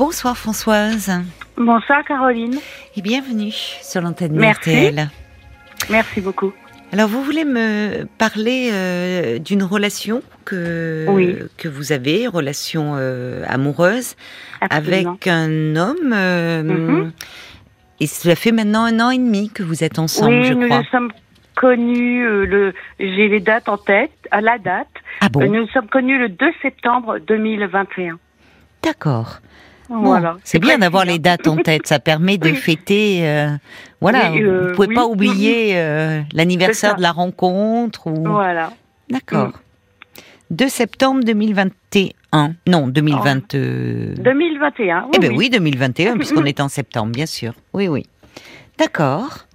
Bonsoir Françoise. Bonsoir Caroline. Et bienvenue sur l'antenne Merci. RTL. Merci beaucoup. Alors vous voulez me parler euh, d'une relation que, Oui. que vous avez, relation euh, amoureuse, Absolument. avec un homme. euh, Mhm. Et cela fait maintenant un an et demi que vous êtes ensemble, oui, je nous crois. nous sommes connus, le, j'ai les dates en tête, à la date. Ah bon nous nous sommes connus le 2 septembre 2021. D'accord. Voilà. c'est bien d'avoir les dates en tête, ça permet de Oui. fêter. euh, voilà, Oui, euh, vous pouvez oui. pas oublier euh, l'anniversaire de la rencontre ou. Voilà. D'accord. 2 septembre 2021. Non, 2020. euh, 2021. Eh bien oui, 2021, puisqu'on est en septembre, bien sûr. Oui, oui. D'accord.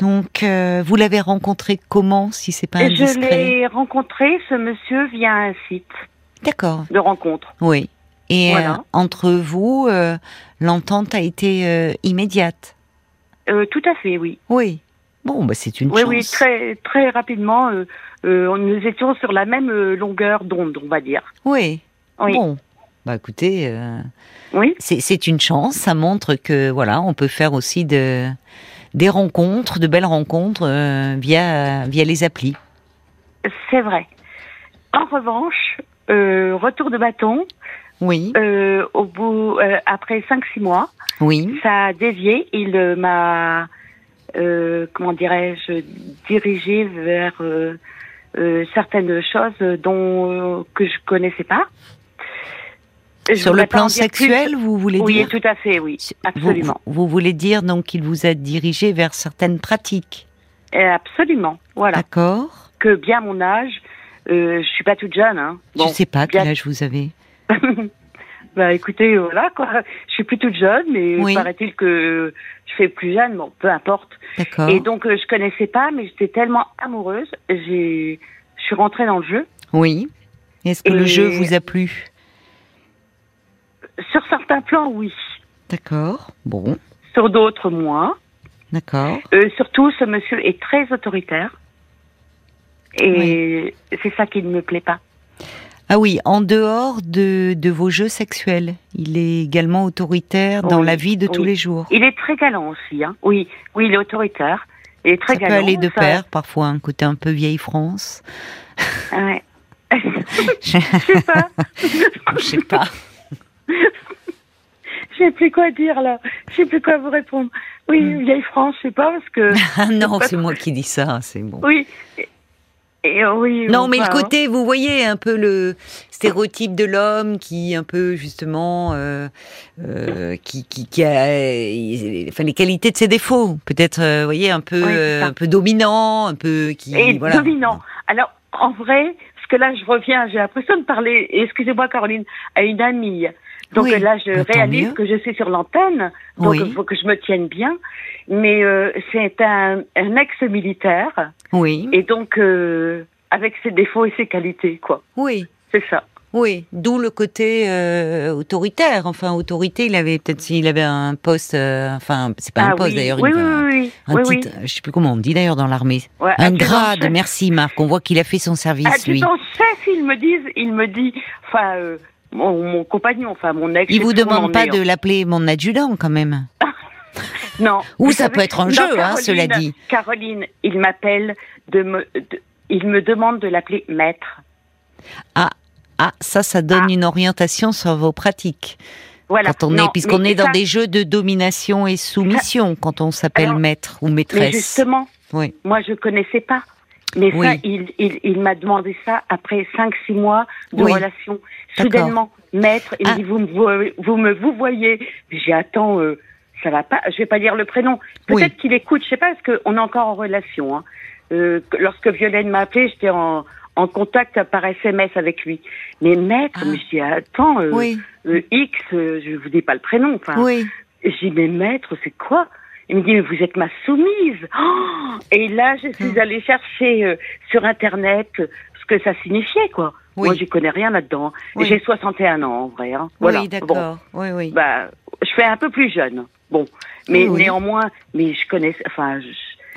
Donc, euh, vous l'avez rencontré comment, si c'est pas Et je indiscret l'ai rencontré, ce monsieur, via un site D'accord. de rencontre. Oui. Et Voilà. euh, entre vous, euh, l'entente a été euh, immédiate. Tout à fait, oui. Oui. Bon, bah c'est une Oui, chance. oui, très, très rapidement, euh, euh, nous étions sur la même longueur d'onde, on va dire. Oui. Oui. Bon. Bah écoutez, euh, Oui, c'est une chance. Ça montre que voilà, on peut faire aussi de des rencontres, de belles rencontres via via les applis. c'est vrai. En revanche, retour de bâton, Oui. euh, au bout, euh, après 5-6 mois, Oui. ça a dévié. Il euh, m'a, comment dirais-je, dirigé vers certaines choses dont que je connaissais pas. Je Sur le plan sexuel, plus. vous voulez Oui, dire tout à fait, oui, absolument, Vous, vous voulez dire donc qu'il vous a dirigé vers certaines pratiques. Absolument. Voilà. D'accord. Que bien mon âge, je suis pas toute jeune. Hein. Bon, Je sais pas quel bien- âge vous avez. bah écoutez, voilà quoi. Je suis plus toute jeune, mais Oui. paraît-il que je fais plus jeune. Bon, peu importe. Et donc euh, je connaissais pas, mais j'étais tellement amoureuse, j'ai, je suis rentrée dans le jeu. Oui. Est-ce que le jeu vous a plu? Sur certains plans, oui. D'accord. Bon. Sur d'autres, moins. D'accord. Euh, surtout, ce monsieur est très autoritaire. Et c'est ça qui ne me plaît pas. Ah oui, en dehors de, de vos jeux sexuels, il est également autoritaire dans Oui, la vie de tous les jours. Il est très galant aussi. Hein. Oui, oui, il est autoritaire. Il est très Ça peut galant. aller de ça- pair, parfois un côté un peu vieille France. Ouais. Je sais pas. je sais pas. Je sais plus quoi dire là. Je sais plus quoi vous répondre. Oui, vieille France, je sais pas parce que. Ah non, c'est moi qui dis ça, c'est bon. Oui. Et, euh, oui. Non, mais le enfin, côté, vous voyez, un peu le stéréotype de l'homme qui, un peu justement, euh, euh, qui, qui, qui a, enfin, les qualités de ses défauts, peut-être, euh, vous voyez, un peu, Oui, euh, un peu dominant, un peu qui, Et voilà. dominant. Alors, en vrai, parce que là, je reviens, j'ai l'impression de parler, excusez-moi Caroline, à une amie. Donc Oui, là, je bah, réalise que je suis sur l'antenne, donc Oui. il faut que je me tienne bien. Mais euh, c'est un, un ex-militaire, Oui, et donc euh, avec ses défauts et ses qualités, quoi. oui. C'est ça. Oui, d'où le côté euh, autoritaire. Enfin, autorité, il avait peut-être s'il avait un poste, euh, enfin, c'est pas un Ah poste oui. d'ailleurs, oui, oui, un oui, titre, je sais plus comment on dit d'ailleurs dans l'armée. Ouais, Un grade, merci Marc. On voit qu'il a fait son service, lui. Adjudant chef, il me dit, il me dit, enfin, euh, mon, mon compagnon, enfin mon ex. Il vous demande pas de hein. l'appeler mon adjudant quand même. Non. Ou ça savez- peut être un jeu, hein, Caroline, cela dit. Caroline, il m'appelle de me, de- il me demande de l'appeler maître. Ah, ça, ça donne Ah. une orientation sur vos pratiques. Voilà. Quand on Non, est, puisqu'on est dans ça- des jeux de domination et soumission, quand on s'appelle maître ou Mais maîtresse. justement, Oui. moi je connaissais pas. Mais ça, il, il, il m'a demandé ça après 5-6 mois de Oui. relation. Soudainement, maître, il Ah. me dit, vous me, vo- vous me vous voyez. J'ai attends, euh, ça va pas. Je vais pas dire le prénom. Peut-être Oui. qu'il écoute, je sais pas, parce qu'on est encore en relation. Hein. Euh, que- lorsque Violaine m'a appelé, j'étais en, en contact par SMS avec lui. Mais maître, Ah. mais je dis, attends, euh, euh, X, euh, je vous dis pas le prénom. Enfin, oui. J'ai dit, mais maître, c'est quoi? Il me dit, mais vous êtes ma soumise. Oh et là, je suis allée chercher euh, sur Internet euh, ce que ça signifiait, quoi. Oui. Moi, j'y connais rien là-dedans. Oui. J'ai 61 ans, en vrai. Hein. Voilà. Oui, Bon, d'accord. Oui, oui. bah, je fais un peu plus jeune. Bon, mais Oui, néanmoins, mais je connais, enfin, je-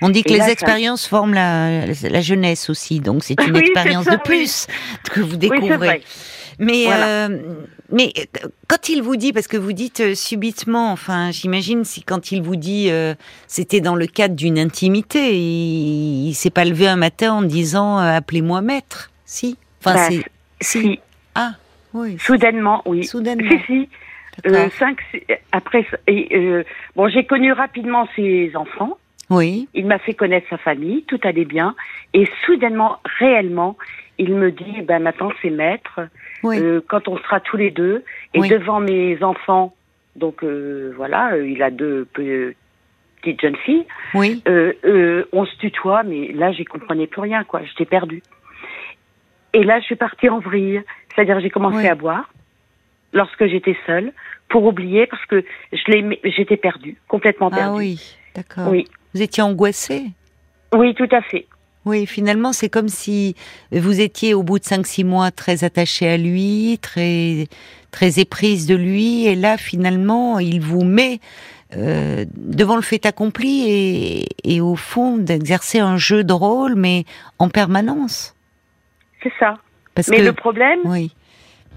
On dit que les ça- expériences forment la, la jeunesse aussi, donc c'est une Oui, expérience ça, de oui. plus que vous découvrez. Mais Voilà. euh, mais euh, quand il vous dit, parce que vous dites euh, subitement, enfin, j'imagine si quand il vous dit, euh, c'était dans le cadre d'une intimité, il, il s'est pas levé un matin en disant euh, appelez-moi maître, si? Enfin, Bah, c'est Si, ah oui. soudainement, oui. Soudainement. Si, si. Euh, cinq, après, et, euh, bon, j'ai connu rapidement ses enfants. Oui, Il m'a fait connaître sa famille, tout allait bien. Et soudainement, réellement, il me dit, ben maintenant c'est maître. oui, Euh, quand on sera tous les deux et Oui. devant mes enfants, donc euh, voilà, euh, il a deux pe- petites jeunes filles. oui. Euh, euh, on se tutoie, mais là, j'y comprenais plus rien, quoi. J'étais perdue. Et là, je suis partie en vrille. C'est-à-dire, j'ai commencé Oui. à boire lorsque j'étais seule pour oublier parce que je j'étais perdue, complètement perdue. Ah oui, d'accord. oui, Vous étiez angoissée oui, tout à fait. Oui, finalement, c'est comme si vous étiez au bout de 5-6 mois très attachée à lui, très, très éprise de lui, et là, finalement, il vous met euh, devant le fait accompli et, et au fond d'exercer un jeu de rôle, mais en permanence. C'est ça. Parce Mais que, le problème, oui,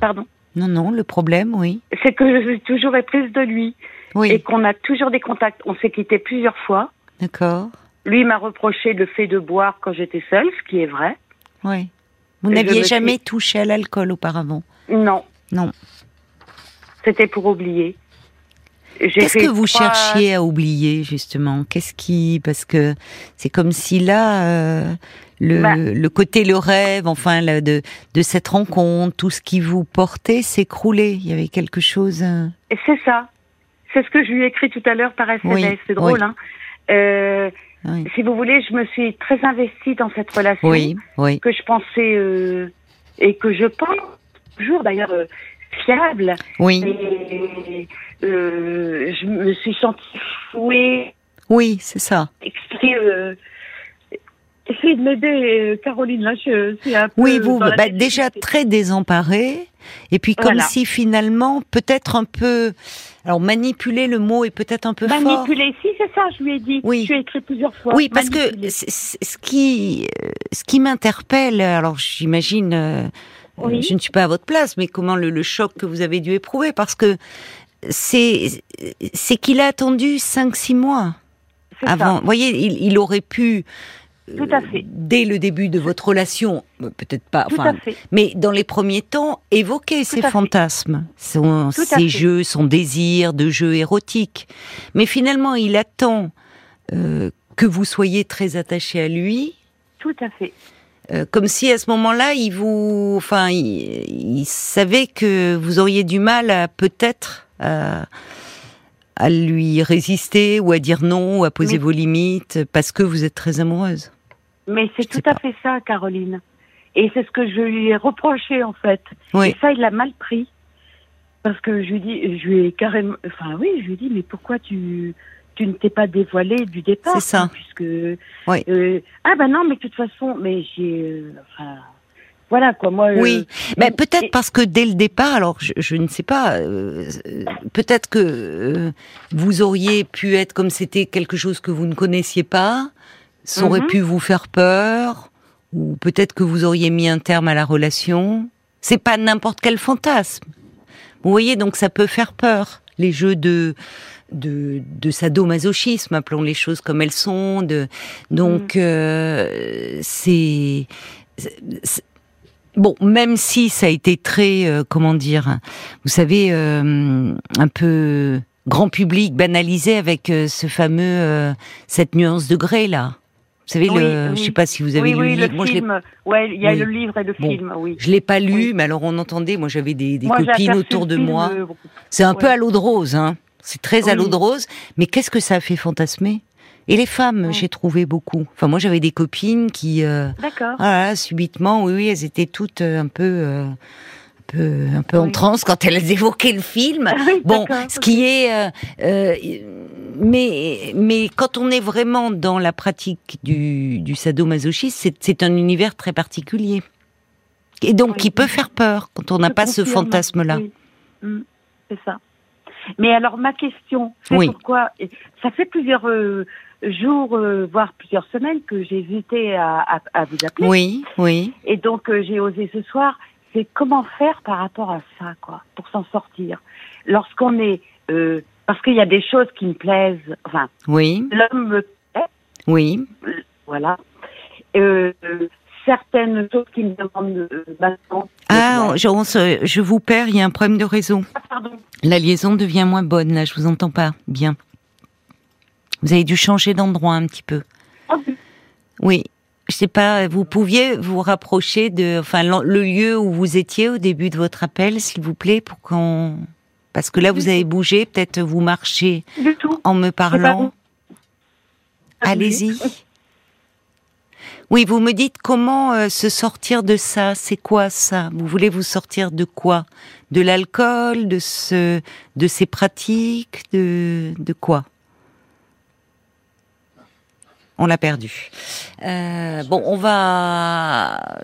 pardon, non, non, le problème, oui, c'est que je suis toujours éprise de lui et oui, qu'on a toujours des contacts. On s'est quitté plusieurs fois. D'accord, Lui m'a reproché le fait de boire quand j'étais seule, ce qui est vrai. oui. Vous n'aviez jamais suis- touché à l'alcool auparavant Non, Non. c'était pour oublier. Qu'est-ce que vous trois- cherchiez à oublier justement? Qu'est-ce qui? Parce que c'est comme si là euh, le, Bah. le côté le rêve enfin de de cette rencontre tout ce qui vous portait s'écroulait. Il y avait quelque chose. euh, Et C'est ça. C'est ce que je lui ai écrit tout à l'heure par SMS. Oui, C'est drôle, oui. hein. Euh, oui. si vous voulez, je me suis très investie dans cette relation Oui, oui, que je pensais euh, et que je pense toujours d'ailleurs euh, fiable. oui, Et euh, je me suis sentie fouée, oui, c'est ça. exprès. Essayez de m'aider, euh, Caroline. Là, je suis un peu. Oui, vous bah, déjà très désemparé et puis comme Voilà. si finalement peut-être un peu alors manipuler le mot est peut-être un peu fort. Manipuler, si c'est ça, je lui ai dit. Oui. Je lui ai écrit plusieurs fois. Oui, parce que Manipuler. ce qui, euh, ce qui m'interpelle, alors j'imagine, euh, Oui. je ne suis pas à votre place, mais comment le, le choc que vous avez dû éprouver, parce que c'est, c'est qu'il a attendu 5-6 mois ça. avant. Vous voyez, il, il aurait pu, Tout à fait. dès le début de votre relation, peut-être pas, Tout enfin, à fait. mais dans les premiers temps, évoquer ses fantasmes, son, ses jeux, son désir de jeu érotique. Mais finalement, il attend euh, que vous soyez très attaché à lui, Tout à fait. euh, comme si à ce moment-là, il vous, enfin, il, il savait que vous auriez du mal à peut-être à, à lui résister ou à dire non ou à poser vos limites parce que vous êtes très amoureuse. Mais c'est tout à pas. fait ça, Caroline. Et c'est ce que je lui ai reproché, en fait. Oui. Et ça, il l'a mal pris. Parce que je lui dis, je lui ai carrément, enfin oui, je lui ai dit, mais pourquoi tu, tu ne t'es pas dévoilé du départ C'est ça. Puisque, Oui. euh, ah ben non, mais de toute façon, mais j'ai, euh, enfin, voilà quoi, moi. euh, Oui, mais peut-être et- parce que dès le départ, alors je, je ne sais pas, euh, euh, peut-être que euh, vous auriez pu être comme c'était quelque chose que vous ne connaissiez pas, ça aurait Mhm. pu vous faire peur, ou peut-être que vous auriez mis un terme à la relation. C'est pas n'importe quel fantasme. Vous voyez, donc ça peut faire peur. Les jeux de de, de sadomasochisme, appelons les choses comme elles sont. De, donc euh, c'est c'est- Bon, même si ça a été très, euh, comment dire, vous savez, euh, un peu grand public, banalisé avec euh, ce fameux euh, cette nuance de gré là. Vous savez, Oui, le, oui. je sais pas si vous avez oui, lu oui, le le livre. Je l'ai, film. Ouais, il y a le livre et le Bon. film, oui. je l'ai pas lu, mais alors on entendait. Moi, j'avais des, des Moi, j'ai copines autour le de moi. euh, C'est un peu à l'eau de rose, hein. C'est très à l'eau de rose. Mais qu'est-ce que ça a fait fantasmer? Et les femmes, j'ai trouvé beaucoup. Enfin, moi, j'avais des copines qui. euh, D'accord. Ah là, subitement, oui, oui, elles étaient toutes euh, un peu, euh, peu, un peu en transe quand elles évoquaient le film. Ah oui, Bon, ce qui est, euh, euh, mais, mais quand on est vraiment dans la pratique du, du sadomasochisme, c'est, un univers très particulier. Et donc, Oui. qui peut faire peur quand on n'a pas ce fantasme-là. Mm, c'est ça. Mais alors, ma question, c'est pourquoi. Ça fait plusieurs euh, jours, euh, voire plusieurs semaines que j'ai hésité à, à, à vous appeler. Oui, oui. Et donc, euh, j'ai osé ce soir. C'est comment faire par rapport à ça, quoi, pour s'en sortir. Lorsqu'on est, euh, parce qu'il y a des choses qui me plaisent, enfin, Oui, l'homme me plaît, oui. voilà. Euh, euh, certaines choses qui me demandent maintenant. Ah, je, on se- je vous perds, il y a un problème de réseau. Ah, pardon. La liaison devient moins bonne, là, je vous entends pas bien. Vous avez dû changer d'endroit un petit peu. Oui, je sais pas, vous pouviez vous rapprocher de, enfin, le lieu où vous étiez au début de votre appel, s'il vous plaît, pour qu'on, parce que là, vous avez bougé, peut-être vous marchez Du tout. en me parlant. Allez-y. Oui, vous me dites comment euh, se sortir de ça. C'est quoi ça? Vous voulez vous sortir de quoi? De l'alcool, de ce, de ces pratiques, de, de quoi? On l'a perdu. Euh, bon, on va.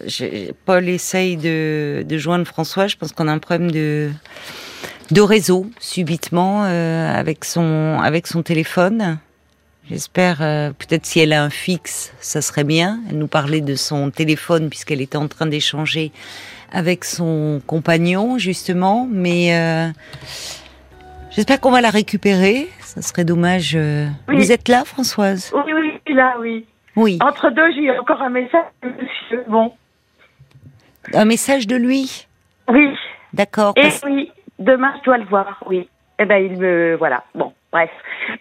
Paul essaye de, de joindre François. Je pense qu'on a un problème de de réseau subitement euh, avec son avec son téléphone. J'espère, euh, peut-être si elle a un fixe, ça serait bien. Elle nous parlait de son téléphone puisqu'elle était en train d'échanger avec son compagnon, justement. Mais j'espère qu'on va la récupérer. Ça serait dommage. euh. Oui. Vous êtes là, Françoise? Oui, oui, je suis là, oui. Oui. Entre deux, j'ai encore un message, de monsieur. Bon. Un message de lui? Oui. D'accord. Et parce- oui, demain, je dois le voir, oui. Eh ben, il me... Voilà, bon, bref.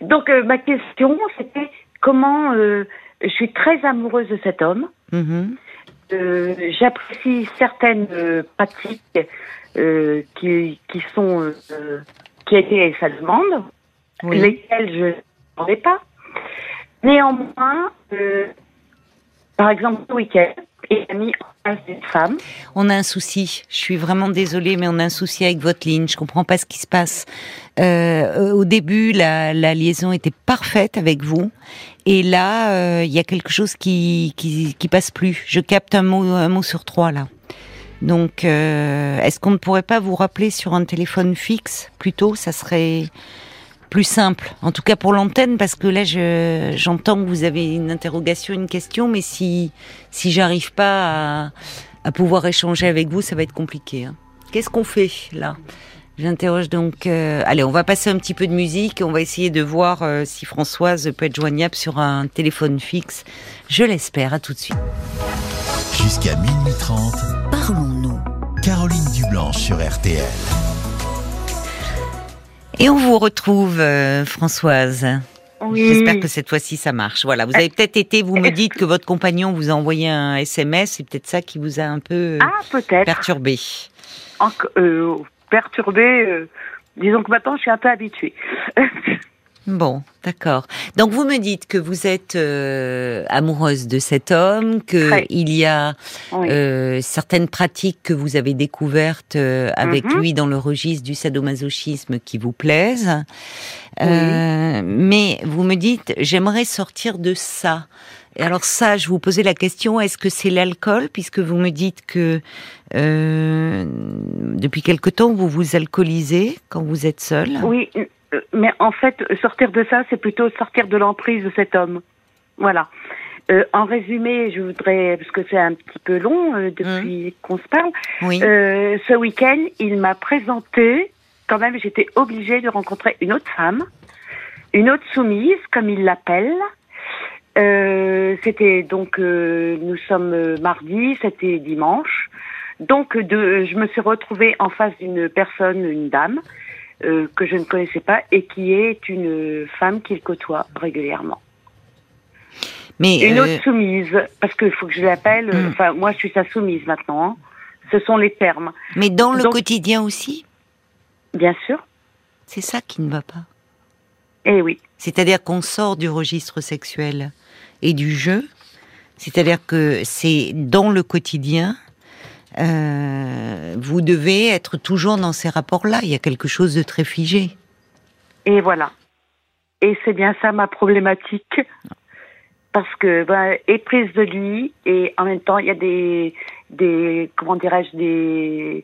Donc, euh, ma question, c'était comment... euh, je suis très amoureuse de cet homme. Mhm. Euh, J'apprécie certaines pratiques qui, qui sont... qui étaient à sa demande, Oui. lesquelles je ai pas. Néanmoins, euh, par exemple, ce week-end, a mis en place une femme. On a un souci. Je suis vraiment désolée, mais on a un souci avec votre ligne. Je comprends pas ce qui se passe. Euh, au début, la, la liaison était parfaite avec vous, et là, euh, il y a quelque chose qui, qui qui passe plus. Je capte un mot un mot sur trois là. Donc, euh, est-ce qu'on ne pourrait pas vous rappeler sur un téléphone fixe plutôt Ça serait plus simple. En tout cas pour l'antenne, parce que là, je j'entends que vous avez une interrogation, une question, mais si si j'arrive pas à, à pouvoir échanger avec vous, ça va être compliqué. hein. Qu'est-ce qu'on fait là? J'interroge donc. euh, allez, on va passer un petit peu de musique. On va essayer de voir euh, si Françoise peut être joignable sur un téléphone fixe. Je l'espère. À tout de suite. Jusqu'à minuit 30, Parlons-nous. Caroline Dublanche sur RTL. Et on vous retrouve, euh, Françoise. Oui. J'espère que cette fois-ci ça marche. Voilà, vous avez peut-être été, vous me dites que votre compagnon vous a envoyé un SMS, c'est peut-être ça qui vous a un peu euh, Ah, peut-être. perturbé. Euh, perturbé. euh, disons que maintenant, je suis un peu habituée. Bon, d'accord. Donc vous me dites que vous êtes euh, amoureuse de cet homme, que il y a Oui. euh, certaines pratiques que vous avez découvertes euh, avec Mhm. lui dans le registre du sadomasochisme qui vous plaisent. Oui. Mais vous me dites, j'aimerais sortir de ça. Et alors ça, je vous posais la question, est-ce que c'est l'alcool, puisque vous me dites que euh, depuis quelque temps vous vous alcoolisez quand vous êtes seul? Oui, euh, mais en fait, sortir de ça, c'est plutôt sortir de l'emprise de cet homme. Voilà. Euh, en résumé, je voudrais, parce que c'est un petit peu long euh, depuis qu'on se parle, Oui. euh, ce week-end, il m'a présenté, quand même, j'étais obligée de rencontrer une autre femme, une autre soumise, comme il l'appelle. Euh, c'était donc, euh, nous sommes euh, mardi, c'était dimanche. Donc, de, je me suis retrouvée en face d'une personne, une dame, euh, que je ne connaissais pas et qui est une femme qu'il côtoie régulièrement. Mais Une autre soumise, parce qu'il faut que je l'appelle. Hmm. Enfin, moi, je suis sa soumise maintenant. hein. Ce sont les termes, mais dans le donc- quotidien aussi, bien sûr. c'est ça qui ne va pas. Eh oui. C'est-à-dire qu'on sort du registre sexuel et du jeu. C'est-à-dire que c'est dans le quotidien. euh, vous devez être toujours dans ces rapports-là. Il y a quelque chose de très figé. Et voilà. Et c'est bien ça ma problématique. Parce que, ben, éprise de lui, et en même temps, il y a des, des comment dirais-je, des,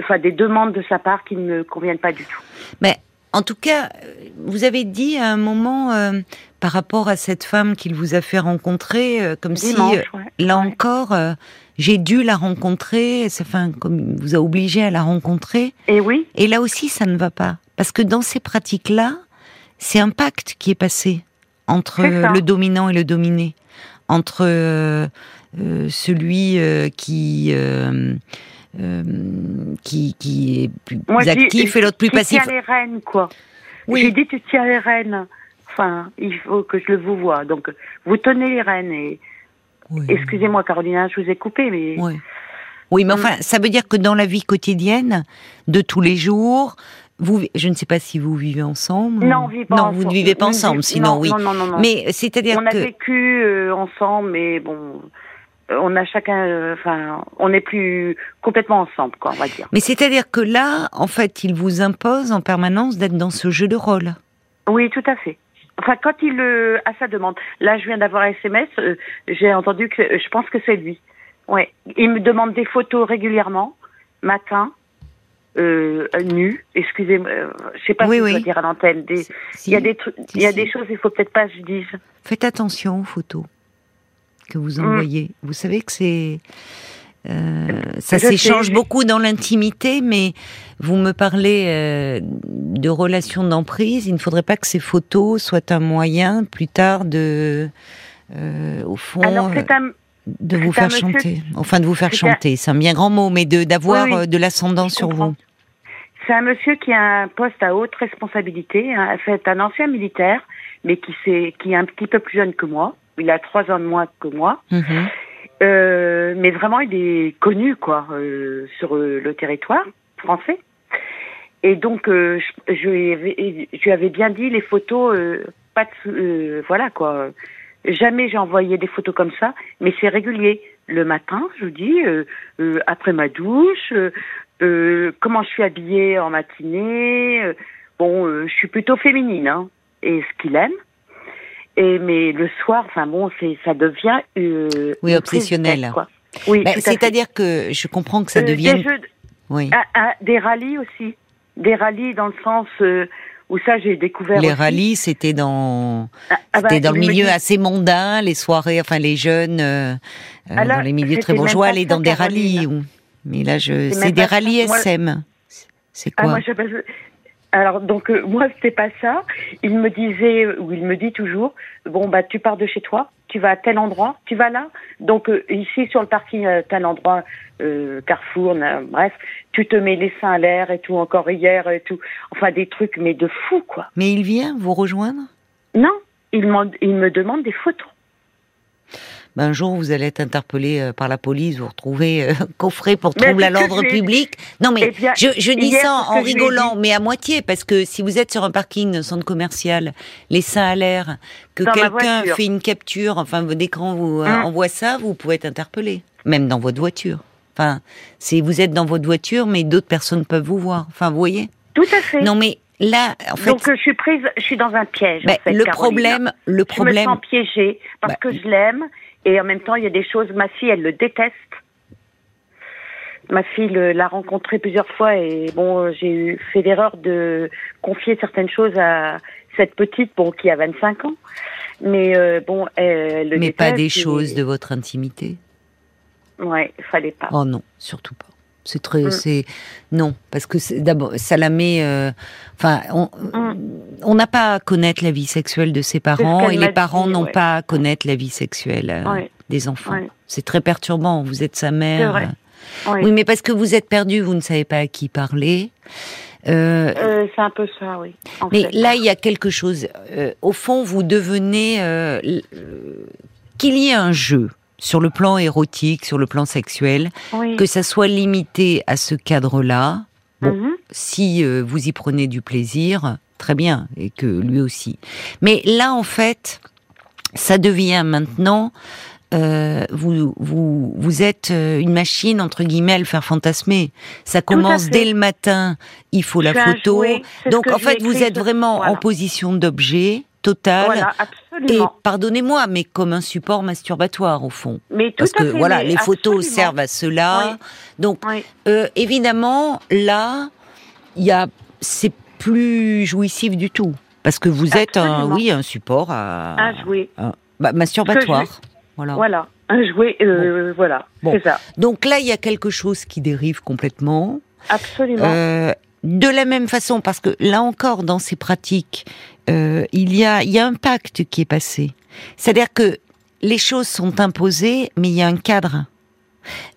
enfin, des demandes de sa part qui ne me conviennent pas du tout. Mais en tout cas, euh, vous avez dit à un moment euh, par rapport à cette femme qu'il vous a fait rencontrer, euh, comme Dimanche, si ouais. là Ouais. encore, euh, j'ai dû la rencontrer. Un- comme il vous a obligé à la rencontrer. Et oui, Et là aussi, ça ne va pas. Parce que dans ces pratiques-là, c'est un pacte qui est passé entre le dominant et le dominé. Entre celui qui, qui, qui est plus moi actif et l'autre plus tu passif. tiens les rênes, quoi. Oui. J'ai dit tu tiens les rênes. Enfin, il faut que je le vous vois. Donc, vous tenez les rênes. Et Oui. excusez-moi, Carolina, je vous ai coupé, mais Oui. Oui, mais enfin, ça veut dire que dans la vie quotidienne, de tous les jours, vous, je ne sais pas si vous vivez ensemble. non, on vit pas Non, ensemble. vous ne vivez pas ensemble, sinon non, oui. Non, non, non, non. Mais c'est-à-dire on a que vécu euh, ensemble, mais bon, euh, on a chacun, euh, enfin, on n'est plus complètement ensemble, quoi, on va dire. Mais c'est-à-dire que là, en fait, il vous impose en permanence d'être dans ce jeu de rôle. Oui, tout à fait. Enfin, quand il euh, a sa demande, là, je viens d'avoir un SMS, euh, j'ai entendu que je pense que c'est lui. Ouais, il me demande des photos régulièrement, matin, euh, nu. Excusez-moi, euh, je sais pas Oui, si oui. je dois dire à l'antenne. Des- Si- Il y a des trucs, si, il y a des choses, il faut peut-être pas que je dise. Faites attention aux photos que vous Mm. envoyez. Vous savez que c'est euh, ça s'échange beaucoup dans l'intimité, mais vous me parlez euh, de relations d'emprise. Il ne faudrait pas que ces photos soient un moyen plus tard de, euh, au fond, Alors, c'est un, de vous faire monsieur- chanter. Enfin, de vous faire c'est un- chanter. C'est un bien grand mot, mais de d'avoir Oui, oui. de l'ascendant sur comprends. vous. C'est un monsieur qui a un poste à haute responsabilité. hein. C'est un ancien militaire, mais qui, qui est un petit peu plus jeune que moi. Il a trois ans de moins que moi. Mhm. Euh, mais vraiment, il est connu, quoi, euh, sur euh, le territoire français. Et donc, euh, je, je, lui avais, je lui avais bien dit les photos, euh, pas de, euh, voilà, quoi. Jamais j'ai envoyé des photos comme ça, mais c'est régulier. Le matin, je vous dis, euh, euh, après ma douche, euh, euh, comment je suis habillée en matinée. euh, bon, euh, je suis plutôt féminine, hein, et ce qu'il aime. Et mais le soir, enfin bon, c'est ça devient euh, Oui, obsessionnel. tête, quoi. Oui, fait. C'est-à-dire que je comprends que ça Euh, devienne. des, jeux de- Oui. ah, ah, des rallyes aussi, des rallyes dans le sens euh, où ça j'ai découvert. Les aussi. rallyes, c'était dans Ah, ah bah, C'était dans le me milieu assez mondain, les soirées, enfin les jeunes, euh, euh, là, dans les milieux très bourgeois, aller dans des rallyes. ou- Mais là, je, C'est des rallyes Moi- SM. C'est quoi moi, Alors donc euh, moi c'était pas ça. Il me disait ou il me dit toujours bon bah tu pars de chez toi, tu vas à tel endroit, tu vas là. Donc euh, ici sur le parking euh, tel endroit euh, Carrefour, na- bref, tu te mets les seins à l'air et tout encore hier et tout. Enfin des trucs mais de fou quoi. Mais il vient vous rejoindre? Non, il me demande des photos. Ben, Un jour, vous allez être interpellé euh, par la police, vous retrouvez euh, coffré pour trouble à l'ordre public. Non, mais Eh bien, je, je dis hier, ça en rigolant, mais à moitié, parce que si vous êtes sur un parking d'un centre commercial, les seins à l'air, que quelqu'un fait une capture, enfin, d'écran vous euh, Hum. envoie ça, vous pouvez être interpellé, même dans votre voiture. Enfin, c'est vous êtes dans votre voiture, mais d'autres personnes peuvent vous voir. Enfin, vous voyez? Tout à fait. Non, mais là, en fait, Donc je suis prise, je suis dans un piège. en ben, fait, le problème, le Je me problème, sens piégée parce Bah, que je l'aime et en même temps il y a des choses. Ma fille, elle le déteste. Ma fille le- l'a rencontré plusieurs fois et bon, j'ai eu fait l'erreur de confier certaines choses à cette petite, bon, qui a 25 ans. Mais euh, bon, elle le mais pas des et- choses de votre intimité? Ouais, fallait pas. Oh non, surtout pas. C'est très, Mm. c'est non, parce que d'abord, ça la met. euh, Enfin, on Mm. on n'a pas à connaître la vie sexuelle de ses parents et les parents n'ont ouais. pas à connaître la vie sexuelle euh, Ouais. des enfants. Ouais. C'est très perturbant. Vous êtes sa mère. Oui, mais parce que vous êtes perdu, vous ne savez pas à qui parler. Euh, Euh, c'est un peu ça, oui. en mais fait. là, il y a quelque chose. Au fond, vous devenez qu'il y ait un jeu sur le plan érotique, sur le plan sexuel, oui. que ça soit limité à ce cadre-là. Bon, Mhm. si euh, vous y prenez du plaisir, très bien, et que lui aussi. Mais là, en fait, ça devient maintenant. euh, vous, vous, vous êtes euh, une machine entre guillemets à le faire fantasmer. Ça commence dès le matin. Il faut Je la photo. Donc en fait, vous êtes vraiment en position d'objet total. Voilà, Et absolument. pardonnez-moi, mais comme un support masturbatoire au fond. Mais tout Parce à que fait, voilà, les photos absolument. servent à cela. Oui. Donc Oui. euh, évidemment, là, il y a, c'est plus jouissif du tout. Parce que vous êtes un, oui, un support à, Un jouet. bah, masturbatoire. Voilà. Voilà. Un jouet, euh, voilà. Bon. C'est ça. Donc là, il y a quelque chose qui dérive complètement. Absolument. Euh, de la même façon, parce que là encore, dans ces pratiques, euh, il y a, un pacte qui est passé. C'est-à-dire que les choses sont imposées, mais il y a un cadre.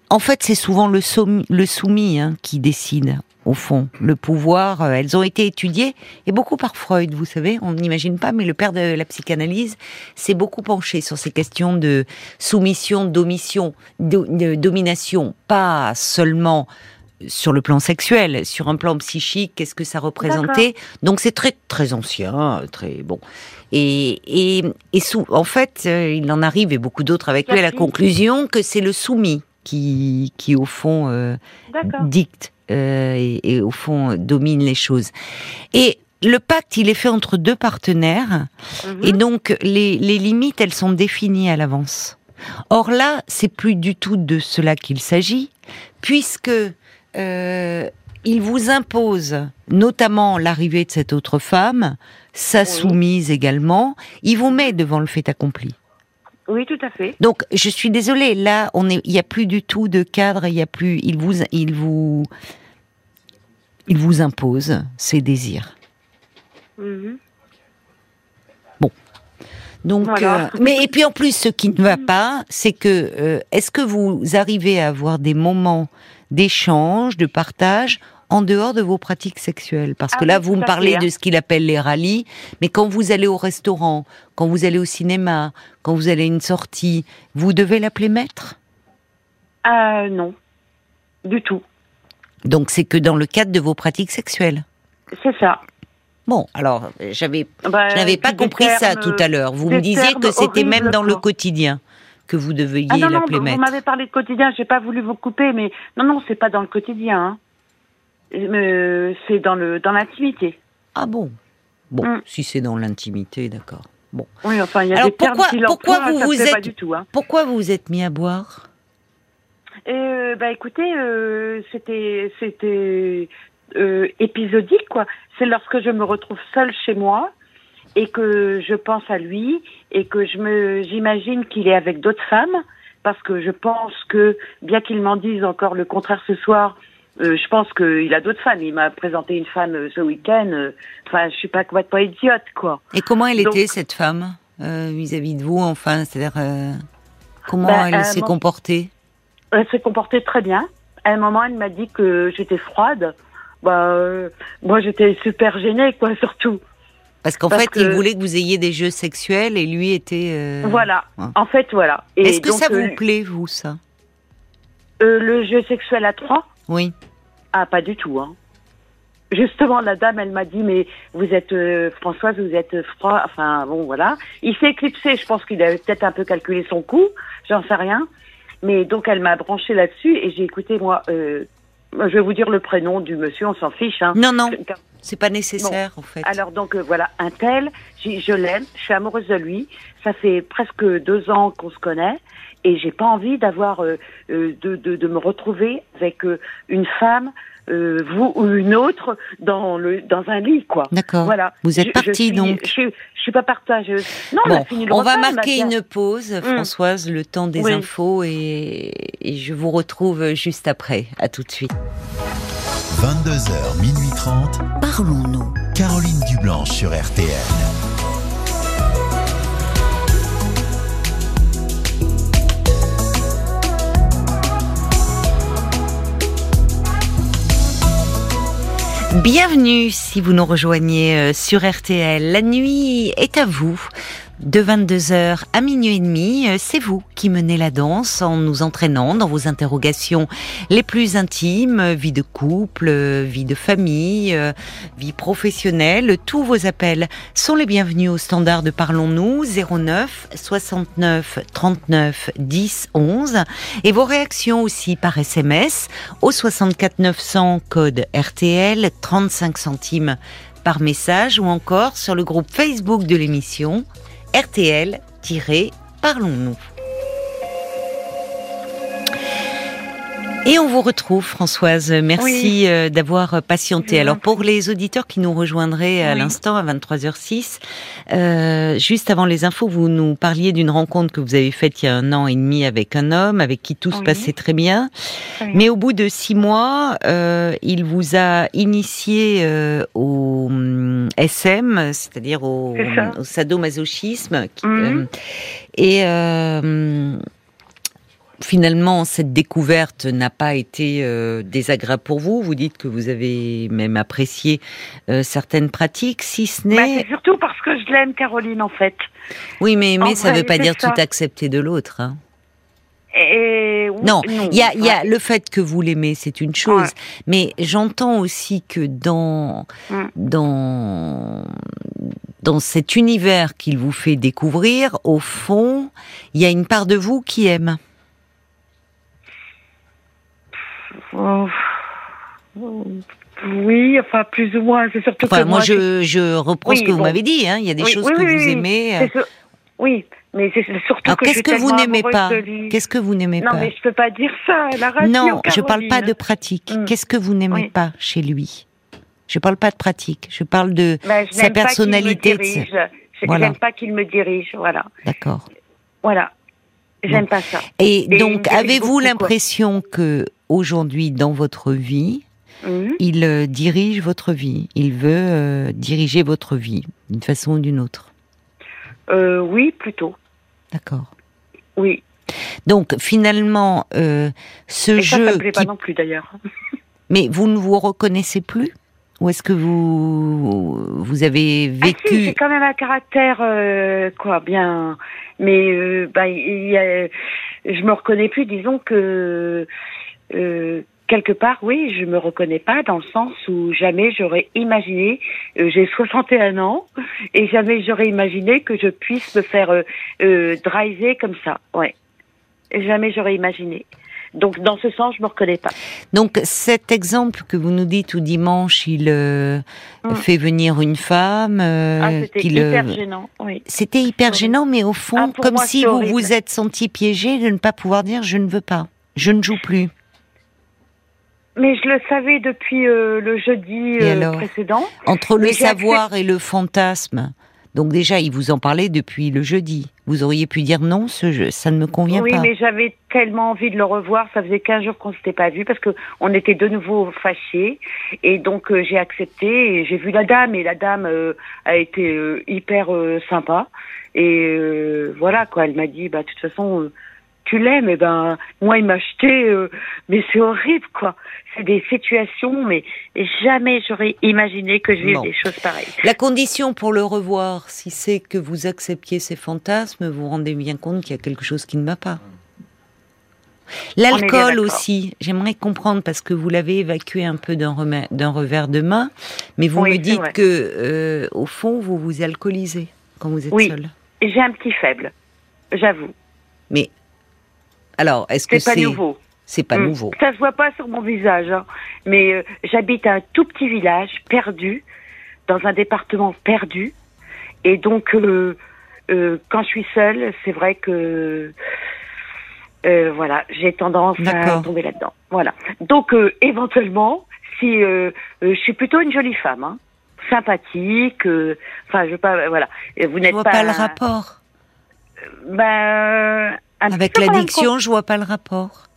En fait, c'est souvent le, soumis, hein, qui décide, au fond. Le pouvoir, euh, elles ont été étudiées, et beaucoup par Freud, vous savez, on n'imagine pas, mais le père de la psychanalyse s'est beaucoup penché sur ces questions de soumission, d'omission, do- de domination, pas seulement sur le plan sexuel, sur un plan psychique, qu'est-ce que ça représentait. Donc c'est très très ancien, très bon. Et et, et sous, en fait, euh, il en arrive et beaucoup d'autres avec lui à la conclusion que c'est le soumis qui qui au fond euh, dicte euh, et, et au fond domine les choses. Et le pacte, il est fait entre deux partenaires. Mhm. Et donc, les, les limites, elles sont définies à l'avance. Or là, c'est plus du tout de cela qu'il s'agit, puisque euh, il vous impose notamment l'arrivée de cette autre femme, sa soumise également. Il vous met devant le fait accompli. Oui, tout à fait. Donc, je suis désolée. Là, on est, il n'y a plus du tout de cadre. Il y a plus. Il vous, il vous, il vous impose ses désirs. Mhm. Donc, Voilà. euh, mais et puis en plus, ce qui ne va pas, c'est que euh, est-ce que vous arrivez à avoir des moments d'échange, de partage en dehors de vos pratiques sexuelles Parce que Ah là, oui, vous me parlez fait, hein. de ce qu'il appelle les rallyes, mais quand vous allez au restaurant, quand vous allez au cinéma, quand vous allez à une sortie, vous devez l'appeler maître? Ah non, du tout. Donc c'est que dans le cadre de vos pratiques sexuelles? C'est ça. Bon, alors euh, j'avais, Bah, je n'avais pas compris ça tout à l'heure. Vous me disiez que c'était même dans le quotidien que vous deviez Ah non, non, l'appeler vous m'avez parlé de quotidien, j'ai pas voulu vous couper, mais non, non, c'est pas dans le quotidien. hein. Euh, c'est dans le dans l'intimité. Ah bon? Bon, Mm. si c'est dans l'intimité, d'accord. Bon. Oui, enfin, il y a Alors, des termes pourquoi- qu'il pourquoi vous vous pas êtes- du tout. Hein. Pourquoi vous vous êtes mis à boire? Euh, bah écoutez, euh, c'était c'était euh, épisodique quoi. C'est lorsque je me retrouve seule chez moi et que je pense à lui et que je me j'imagine qu'il est avec d'autres femmes parce que je pense que bien qu'il m'en dise encore le contraire ce soir, euh, je pense qu'il a d'autres femmes. Il m'a présenté une femme euh, ce week-end. euh, Enfin, je suis pas complètement idiote quoi. Et comment elle Donc- était, cette femme, euh, vis-à-vis de vous, enfin C'est-à-dire, euh, comment Bah, elle euh, s'est comportée? Elle s'est comportée très bien. À un moment, elle m'a dit que j'étais froide. Bah, euh, moi, j'étais super gênée, quoi, surtout. Parce qu'en fait, il voulait que vous ayez des jeux sexuels et lui était... euh, Voilà. ouais. En fait, voilà. Est-ce que donc, ça vous euh, plaît, vous, ça euh, le jeu sexuel à trois Oui. Ah, pas du tout. Hein. Justement, la dame, elle m'a dit, mais vous êtes Françoise, vous êtes froid. Enfin, bon, voilà. Il s'est éclipsé. Je pense qu'il avait peut-être un peu calculé son coup. J'en sais rien. Mais donc, elle m'a branché là-dessus et j'ai écouté moi. Je vais vous dire le prénom du monsieur. On s'en fiche. Hein. Non, non, c'est pas nécessaire, en fait. Alors donc euh, voilà, un tel, je l'aime, je suis amoureuse de lui. Ça fait presque deux ans qu'on se connaît et j'ai pas envie d'avoir euh, euh, de, de, de me retrouver avec une femme, vous ou une autre dans le dans un lit quoi. D'accord. Voilà. Vous êtes partie, donc Je, suis- je suis pas partageuse. Non, on a Bon, fini le on va marquer on a- une pause, Françoise, le temps des Oui. infos, et, et je vous retrouve juste après. À tout de suite. 22h, minuit 30. Parlons-nous. Caroline Dublanche sur RTL. Bienvenue si vous nous rejoignez euh, sur RTL. La nuit est à vous. De 22h à minuit et demi, euh, c'est vous qui menez la danse en nous entraînant dans vos interrogations les plus intimes, euh, vie de couple, euh, vie de famille, vie professionnelle. Tous vos appels sont les bienvenus au standard de Parlons-nous 09 69 39 10 11 et vos réactions aussi par SMS au 64 900 code RTL 35 centimes par message ou encore sur le groupe Facebook de l'émission RTL-Parlons-nous. Et on vous retrouve, Françoise. Merci euh, d'avoir patienté. Alors, pour les auditeurs qui nous rejoindraient à l'instant, à 23h06, euh, juste avant les infos, vous nous parliez d'une rencontre que vous avez faite il y a un an et demi avec un homme, avec qui tout se passait très bien. Mais au bout de six mois, euh, il vous a initié euh, au SM, c'est-à-dire au, au, sadomasochisme. Mhm. et finalement, cette découverte n'a pas été euh, désagréable pour vous? Vous dites que vous avez même apprécié euh, certaines pratiques, si ce n'est. Bah, c'est surtout parce que je l'aime, Caroline, en fait. Oui, mais aimer, ça ne veut pas dire tout accepter de l'autre. Hein. Et... Non, il y a, y a le fait que vous l'aimez, c'est une chose, mais j'entends aussi que dans mm. dans dans cet univers qu'il vous fait découvrir, au fond, il y a une part de vous qui aime. Oh, oui, enfin plus ou moins. C'est surtout que moi, je, je reprends ce que vous m'avez dit. Hein. Il y a des choses que vous aimez. Euh. Oui, mais c'est surtout que qu'est-ce que vous n'aimez pas Qu'est-ce que vous n'aimez pas Non, mais je peux pas dire ça à la radio. Non, je parle pas de pratique. Mm. Qu'est-ce que vous n'aimez pas chez lui? Je parle pas de pratique. Je parle de bah, sa personnalité. Je n'aime pas qu'il me dirige. Voilà. D'accord. Voilà. J'aime pas ça. Et, donc, avez-vous l'impression que aujourd'hui, dans votre vie, il euh, dirige votre vie Il veut euh, diriger votre vie d'une façon ou d'une autre euh, Oui, plutôt. D'accord. Oui. Donc, finalement, ce jeu. Ça, ça me plaît pas non plus d'ailleurs. Mais vous ne vous reconnaissez plus? Ou est-ce que vous vous avez vécu ah si, J'ai quand même un caractère quoi bien, mais bah, y a, je me reconnais plus. Disons que euh, quelque part, oui, je me reconnais pas dans le sens où jamais j'aurais imaginé. Euh, j'ai 61 ans et jamais j'aurais imaginé que je puisse me faire euh, driver comme ça. Ouais, jamais j'aurais imaginé. Donc dans ce sens, je me reconnais pas. Donc cet exemple que vous nous dites où dimanche il euh, hum. fait venir une femme, euh, ah, c'était hyper gênant. Oui. C'était hyper gênant, mais au fond, ah, comme si vous vous êtes senti piégé de ne pas pouvoir dire je ne veux pas, je ne joue plus. Mais je le savais depuis euh, le jeudi précédent. Entre le savoir et le fantasme, donc déjà, il vous en parlait depuis le jeudi. Vous auriez pu dire non, ce jeu, ça ne me convient pas. Oui, mais j'avais tellement envie de le revoir. Ça faisait 15 jours qu'on s'était pas vu parce que on était de nouveau fâchés. Et donc euh, j'ai accepté et j'ai vu la dame et la dame euh, a été euh, hyper sympa. Et voilà quoi, elle m'a dit bah de toute façon tu l'aimes, et ben moi il m'a acheté, euh, mais c'est horrible quoi. C'est des situations, mais jamais j'aurais imaginé que je vive des choses pareilles. La condition pour le revoir, si c'est que vous acceptiez ces fantasmes, vous vous rendez bien compte qu'il y a quelque chose qui ne va pas. L'alcool aussi, j'aimerais comprendre parce que vous l'avez évacué un peu d'un revers de main, mais vous me dites que euh, au fond vous vous alcoolisez quand vous êtes oui. seul. J'ai un petit faible, j'avoue. Mais alors, est-ce que c'est pas nouveau C'est pas hmm. nouveau? Ça se voit pas sur mon visage, hein. mais euh, j'habite un tout petit village perdu, dans un département perdu, et donc euh, euh, quand je suis seule, c'est vrai que voilà, j'ai tendance à tomber là-dedans. Voilà. Donc éventuellement, si je suis plutôt une jolie femme, hein, sympathique, enfin je veux pas, voilà. Vous n'êtes pas. pas le rapport. Ben avec l'addiction, je vois pas le rapport.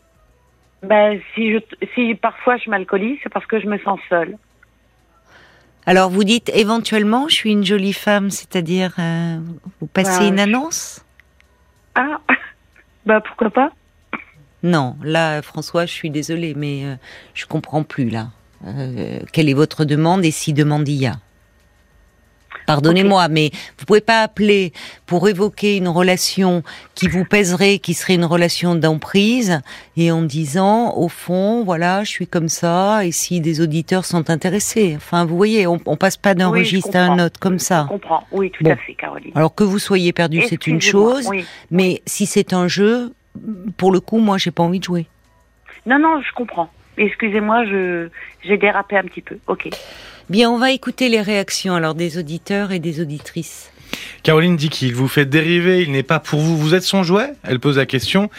Ben, si, je, si parfois je m'alcoolise, c'est parce que je me sens seule. Alors vous dites éventuellement, je suis une jolie femme, c'est-à-dire euh, vous passez ben, une annonce? Ah, bah pourquoi pas? Non, là François, je suis désolée, mais euh, je comprends plus là. Euh, quelle est votre demande et si demande il y a? Pardonnez-moi, mais vous pouvez pas appeler pour évoquer une relation qui vous pèserait, qui serait une relation d'emprise, et en disant, au fond, voilà, je suis comme ça, et si des auditeurs sont intéressés. Enfin, vous voyez, on, on passe pas d'un registre à un autre comme ça. Je comprends, oui, tout à fait, Caroline. Alors que vous soyez perdu, c'est une chose, mais si c'est un jeu, pour le coup, moi, j'ai pas envie de jouer. Non, non, je comprends. Excusez-moi, je j'ai dérapé un petit peu. Ok. Bien, on va écouter les réactions alors des auditeurs et des auditrices. Caroline dit qu'il vous fait dériver, il n'est pas pour vous, vous êtes son jouet? Elle pose la question.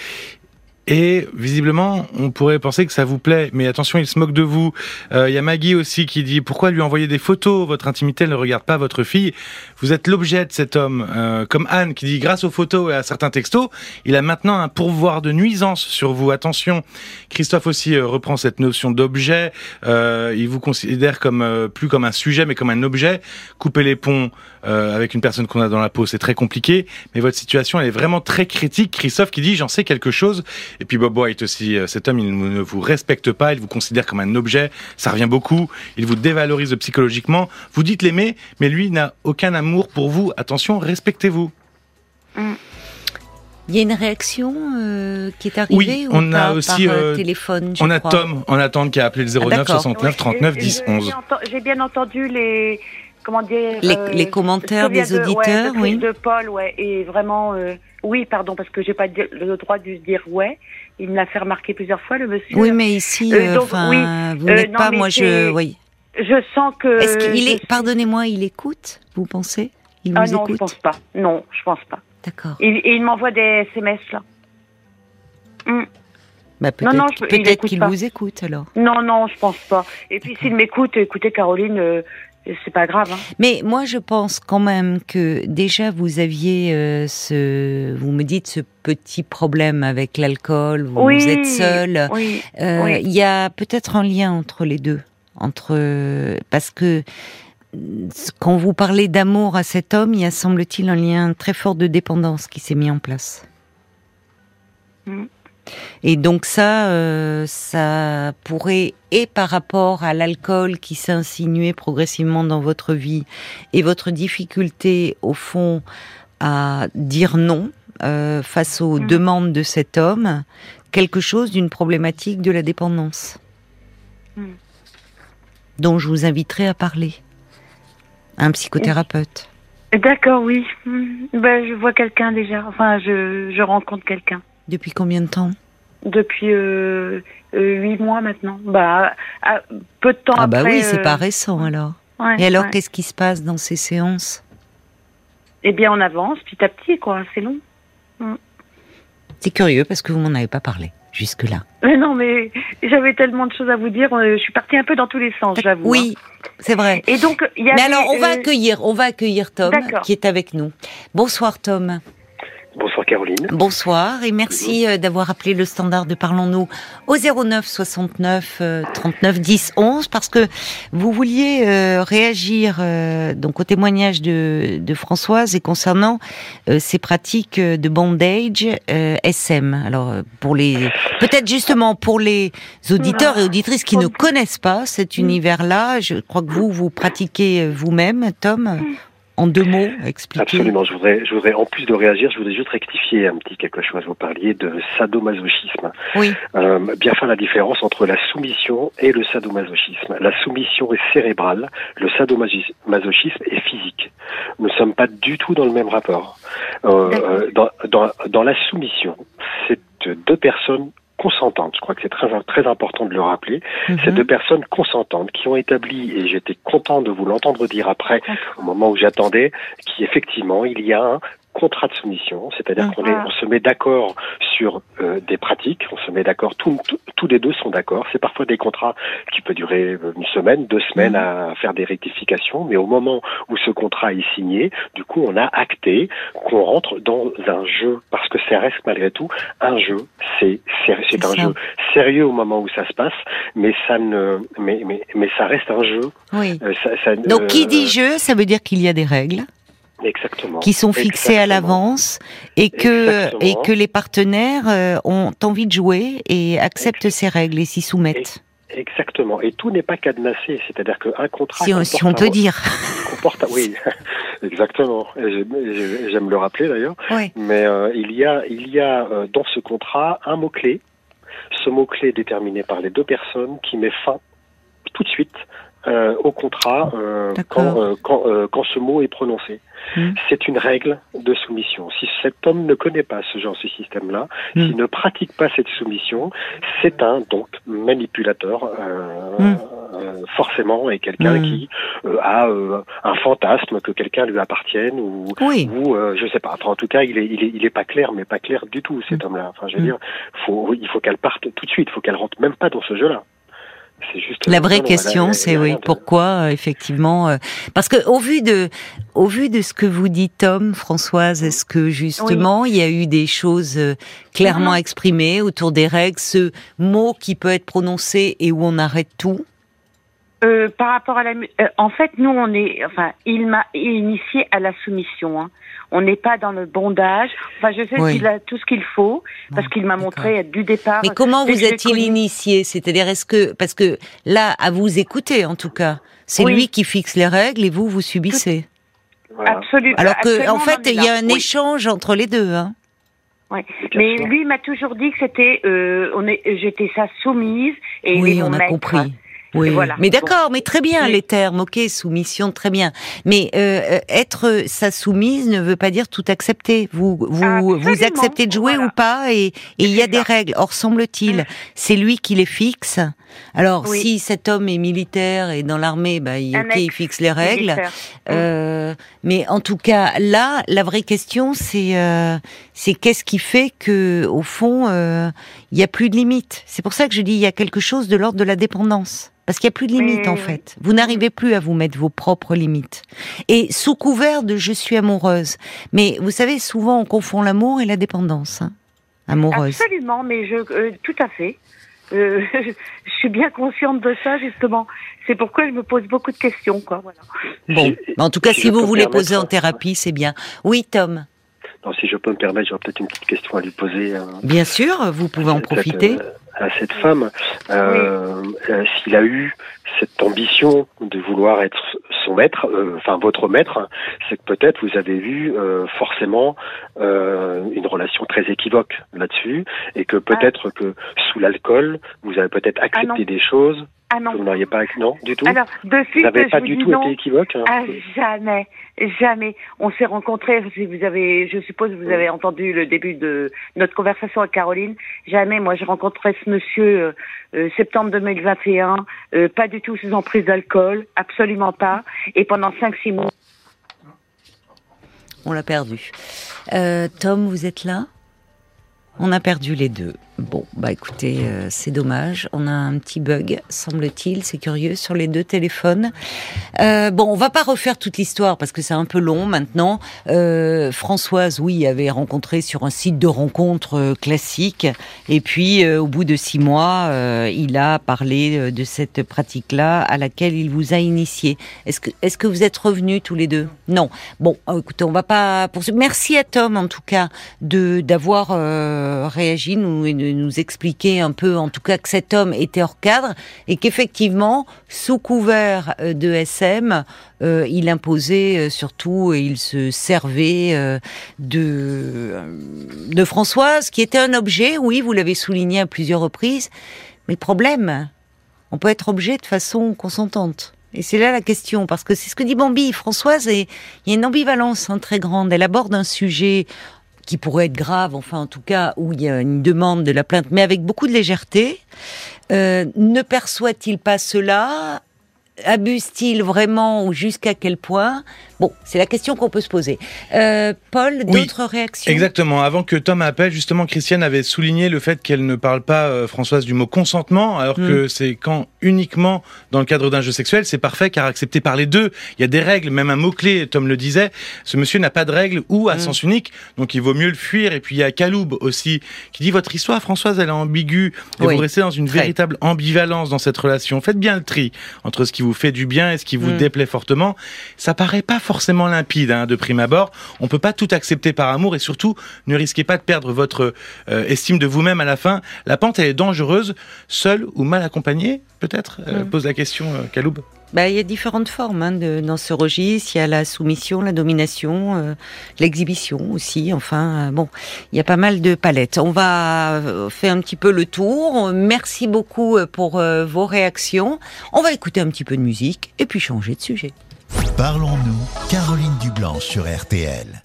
Et visiblement, on pourrait penser que ça vous plaît, mais attention, il se moque de vous. Euh, Il y a Maggie aussi qui dit pourquoi lui envoyer des photos? Votre intimité ne regarde pas votre fille. Vous êtes l'objet de cet homme. Euh, comme Anne qui dit grâce aux photos et à certains textos, il a maintenant un pourvoir de nuisance sur vous. Attention. Christophe aussi euh, reprend cette notion d'objet. Euh, il vous considère comme plus comme un sujet, mais comme un objet. Couper les ponts euh, avec une personne qu'on a dans la peau, c'est très compliqué. Mais votre situation, elle est vraiment très critique. Christophe qui dit j'en sais quelque chose. Et puis Bob White aussi, euh, cet homme, il ne vous respecte pas, il vous considère comme un objet, ça revient beaucoup, il vous dévalorise psychologiquement. Vous dites l'aimer, mais lui n'a aucun amour pour vous. Attention, respectez-vous. Il y a une réaction euh, qui est arrivée Oui, ou on a pas aussi, par euh, téléphone je On a. Tom en attente qui a appelé le 09 d'accord. 69 39 Oui, 10 j'ai- 11. j'ai enten- J'ai bien entendu les comment dire Les- euh, les commentaires des de- ouais, auditeurs, de, oui. De Paul, ouais, et vraiment, euh, oui, pardon, parce que j'ai pas le droit de dire ouais. Il me l'a fait remarquer plusieurs fois, le monsieur. Oui, mais ici, Euh, euh, donc, enfin, oui. vous Euh, n'êtes pas, moi, je, oui. Je sens que. Est-ce qu'il je est, pardonnez-moi, il écoute, vous pensez? Il Ah nous non, je écoute? pense pas. Non, je pense pas. D'accord. Il, et il m'envoie des SMS là. Bah, Non, non, peut-être je- qu'il vous écoute alors. Non, non, je pense pas. Et puis s'il m'écoute, écoutez Caroline, euh, c'est pas grave. Hein. Mais moi, je pense quand même que déjà vous aviez euh, ce, vous me dites ce petit problème avec l'alcool, vous, oui. vous êtes seul. Oui. Euh, Oui. Il y a peut-être un lien entre les deux, entre parce que quand vous parlez d'amour à cet homme, il y a semble-t-il un lien très fort de dépendance qui s'est mis en place. Mm. Et donc ça, euh, ça pourrait, et par rapport à l'alcool qui insinué progressivement dans votre vie, et votre difficulté au fond à dire non euh, face aux Mm. demandes de cet homme, quelque chose d'une problématique de la dépendance, Mm. dont je vous inviterai à parler, à un psychothérapeute. D'accord, oui. Hmm. Ben, je vois quelqu'un déjà. Enfin, je, je rencontre quelqu'un Depuis combien de temps depuis euh, euh, huit mois maintenant. Bah, à- peu de temps Ah après. bah oui, c'est euh, pas récent alors. ouais, Et alors, ouais. qu'est-ce qui se passe dans ces séances Eh bien, on avance petit à petit, quoi. C'est long. C'est curieux parce que vous m'en avez pas parlé jusque-là. Mais non, mais j'avais tellement de choses à vous dire. euh, Je suis partie un peu dans tous les sens, j'avoue. Oui, c'est vrai. hein. Et donc, y a. Mais alors, on va accueillir, on va accueillir Tom qui est avec nous. Bonsoir Tom. Bonsoir Caroline. Bonsoir et merci euh, d'avoir appelé le standard de Parlons-nous au 09 69 euh, 39 10 11 parce que vous vouliez euh, réagir euh, donc au témoignage de, de Françoise et concernant euh, ces pratiques de bondage euh, SM. Alors euh, pour les peut-être justement pour les auditeurs et auditrices qui ne connaissent pas cet univers-là, je crois que vous vous pratiquez vous-même, Tom. En deux mots, expliquez. Absolument. Je voudrais, je voudrais, en plus de réagir, je voudrais juste rectifier un petit quelque chose. Vous parliez de sadomasochisme. Oui. Euh, bien faire la différence entre la soumission et le sadomasochisme. La soumission est cérébrale, le sadomasochisme est physique. Nous ne sommes pas du tout dans le même rapport. Euh, euh, dans, dans, dans la soumission, c'est deux personnes consentantes. Je crois que c'est très, très important de le rappeler. C'est Mhm. deux personnes consentantes qui ont établi, et j'étais content de vous l'entendre dire après, au moment où j'attendais, qu'effectivement, il y a un contrat de soumission, c'est-à-dire Mhm. qu'on est- on se met d'accord sur euh, des pratiques, on se met d'accord, tous les deux sont d'accord. C'est parfois des contrats qui peuvent durer euh, une semaine, deux semaines à faire des rectifications, mais au moment où ce contrat est signé, du coup, on a acté qu'on rentre dans un jeu, parce que ça reste malgré tout un jeu. C'est c'est un ça. jeu sérieux au moment où ça se passe, mais ça ne, mais mais mais ça reste un jeu. Oui. Euh, ça- ça- Donc, qui euh, dit jeu, ça veut dire qu'il y a des règles exactement qui sont fixées à l'avance et que, Exactement. et que les partenaires euh, ont envie de jouer et acceptent ces règles et s'y soumettent. Exactement. Et tout n'est pas cadenassé, c'est-à-dire qu'un contrat Si on, si on comporte peut un- dire. comporte oui, exactement. J'aime- le rappeler d'ailleurs. Oui. Mais euh, il y a, il y a euh, dans ce contrat un mot-clé. Ce mot-clé déterminé par les deux personnes qui met fin tout de suite euh, au contrat quand, quand, quand ce mot est prononcé. Hmm. C'est une règle de soumission. Si cet homme ne connaît pas ce genre de système-là, Hmm. s'il ne pratique pas cette soumission, c'est un donc manipulateur, euh, Hmm. euh, forcément est quelqu'un qui euh, a euh, un fantasme que quelqu'un lui appartienne ou Oui. ou euh, je sais pas. Enfin, en tout cas, il est, il est, il est pas clair, mais pas clair du tout cet homme-là. Enfin, je veux dire, faut, il faut qu'elle parte tout de suite. Il faut qu'elle rentre même pas dans ce jeu-là. C'est juste. La vraie question, c'est oui, pourquoi euh, effectivement euh, Parce que au vu de, au vu de ce que vous dit Tom, Françoise, est-ce que justement il y a eu des choses euh, clairement Non. exprimées autour des règles, ce mot qui peut être prononcé et où on arrête tout? Euh, par rapport à la, euh, en fait, nous, on est, enfin, il m'a initié à la soumission. Hein. On n'est pas dans le bondage. Enfin, je sais Oui. qu'il a tout ce qu'il faut parce qu'il m'a montré du départ. Mais comment vous connu- initié? C'est-à-dire, est-ce que parce que là, à vous écouter en tout cas, c'est Oui. lui qui fixe les règles et vous vous subissez. Voilà. Absolument. Alors que en fait, il y a un Oui. échange entre les deux. Hein. Ouais. Mais lui m'a toujours dit que c'était, euh, on est, j'étais sa soumise et il est Oui, mon on a maître. compris. Oui, Voilà. mais d'accord, mais très bien Oui. les termes, ok, soumission, très bien. Mais euh, euh, être sa soumise ne veut pas dire tout accepter. Vous vous vous acceptez de jouer voilà. ou pas, et et il y a des règles. Or semble-t-il, c'est lui qui les fixe. Alors Oui. si cet homme est militaire et dans l'armée, bah il, il fixe les règles. Euh, mais en tout cas, là, la vraie question, c'est euh, c'est qu'est-ce qui fait que, au fond, euh, il y a plus de limite. C'est pour ça que je dis il y a quelque chose de l'ordre de la dépendance. Parce qu'il y a plus de limites Oui, en fait. Vous n'arrivez plus à vous mettre vos propres limites. Et sous couvert de je suis amoureuse. Mais vous savez, souvent on confond l'amour et la dépendance. hein. Amoureuse. Absolument, mais je, euh, tout à fait. Euh, je suis bien consciente de ça justement. C'est pourquoi je me pose beaucoup de questions, quoi. Voilà. Bon, en tout cas, si vous voulez poser en thérapie, c'est bien. Oui, Tom. Non, si je peux me permettre, j'aurais peut-être une petite question à lui poser. euh, Bien sûr, vous pouvez en profiter. euh, à cette femme, euh, euh, s'il a eu cette ambition de vouloir être son maître, euh, enfin votre maître, c'est que peut-être vous avez eu euh, forcément euh, une relation très équivoque là-dessus, et que peut-être que sous l'alcool, vous avez peut-être accepté Ah non. des choses Ah non. vous n'auriez pas, non, du tout. Alors, de vous suite, n'avez je pas vous du tout non. été équivoque. hein. Ah, jamais, jamais. On s'est rencontrés, si vous avez, je suppose que vous avez entendu le début de notre conversation avec Caroline. Jamais, moi, j'ai rencontré ce monsieur euh, euh, septembre 2021, euh, pas du tout sous emprise d'alcool, absolument pas. Et pendant 5-6 mois, On l'a perdu. Euh, Tom, vous êtes là? On a perdu les deux. Bon, bah écoutez, euh, c'est dommage. On a un petit bug, semble-t-il. C'est curieux sur les deux téléphones. Euh, bon, on va pas refaire toute l'histoire parce que c'est un peu long maintenant. Euh, Françoise, oui, avait rencontré sur un site de rencontre classique. Et puis, au bout de six mois, il a parlé de cette pratique-là à laquelle il vous a initié. Est-ce que, est-ce que vous êtes revenus tous les deux? Non. Bon, écoutez, on va pas poursuivre. Merci à Tom, en tout cas, de d'avoir réagi, nous expliquer un peu, en tout cas, que cet homme était hors cadre et qu'effectivement, sous couvert euh, de SM, euh, il imposait euh, surtout et il se servait de de Françoise, qui était un objet. Oui, vous l'avez souligné à plusieurs reprises. Mais problème, on peut être objet de façon consentante. Et c'est là la question, parce que c'est ce que dit Bambi. Françoise, et il y a une ambivalence hein, très grande. Elle aborde un sujet qui pourrait être grave, enfin en tout cas où il y a une demande de la plainte, mais avec beaucoup de légèreté. Euh, ne perçoit-il pas cela Abuse-t-il vraiment ou jusqu'à quel point? Bon, c'est la question qu'on peut se poser. Euh, Paul, Oui, d'autres réactions? Exactement. Avant que Tom appelle, justement, Christiane avait souligné le fait qu'elle ne parle pas, euh, Françoise, du mot consentement, alors Mm. que c'est quand uniquement dans le cadre d'un jeu sexuel, c'est parfait car accepté par les deux. Il y a des règles, même un mot-clé, Tom le disait. Ce monsieur n'a pas de règles ou à Mm. sens unique, donc il vaut mieux le fuir. Et puis il y a Kaloub aussi, qui dit votre histoire, Françoise, elle est ambiguë et Oui, vous restez dans une très. véritable ambivalence dans cette relation. Faites bien le tri entre ce qui vous fait du bien et ce qui vous Mm. déplaît fortement. Ça paraît pas forcément limpide hein, de prime abord. On peut pas tout accepter par amour et surtout ne risquez pas de perdre votre euh, estime de vous-même à la fin. La pente elle est dangereuse, seule ou mal accompagnée, peut-être. Euh, Mm. Pose la question, euh, Kaloub. Bah, il y a différentes formes hein, de, dans ce registre. Il y a la soumission, la domination, euh, l'exhibition aussi. Enfin, euh, bon, il y a pas mal de palettes. On va euh, faire un petit peu le tour. Merci beaucoup euh, pour euh, vos réactions. On va écouter un petit peu de musique et puis changer de sujet. Parlons-nous, Caroline Dublanche sur RTL.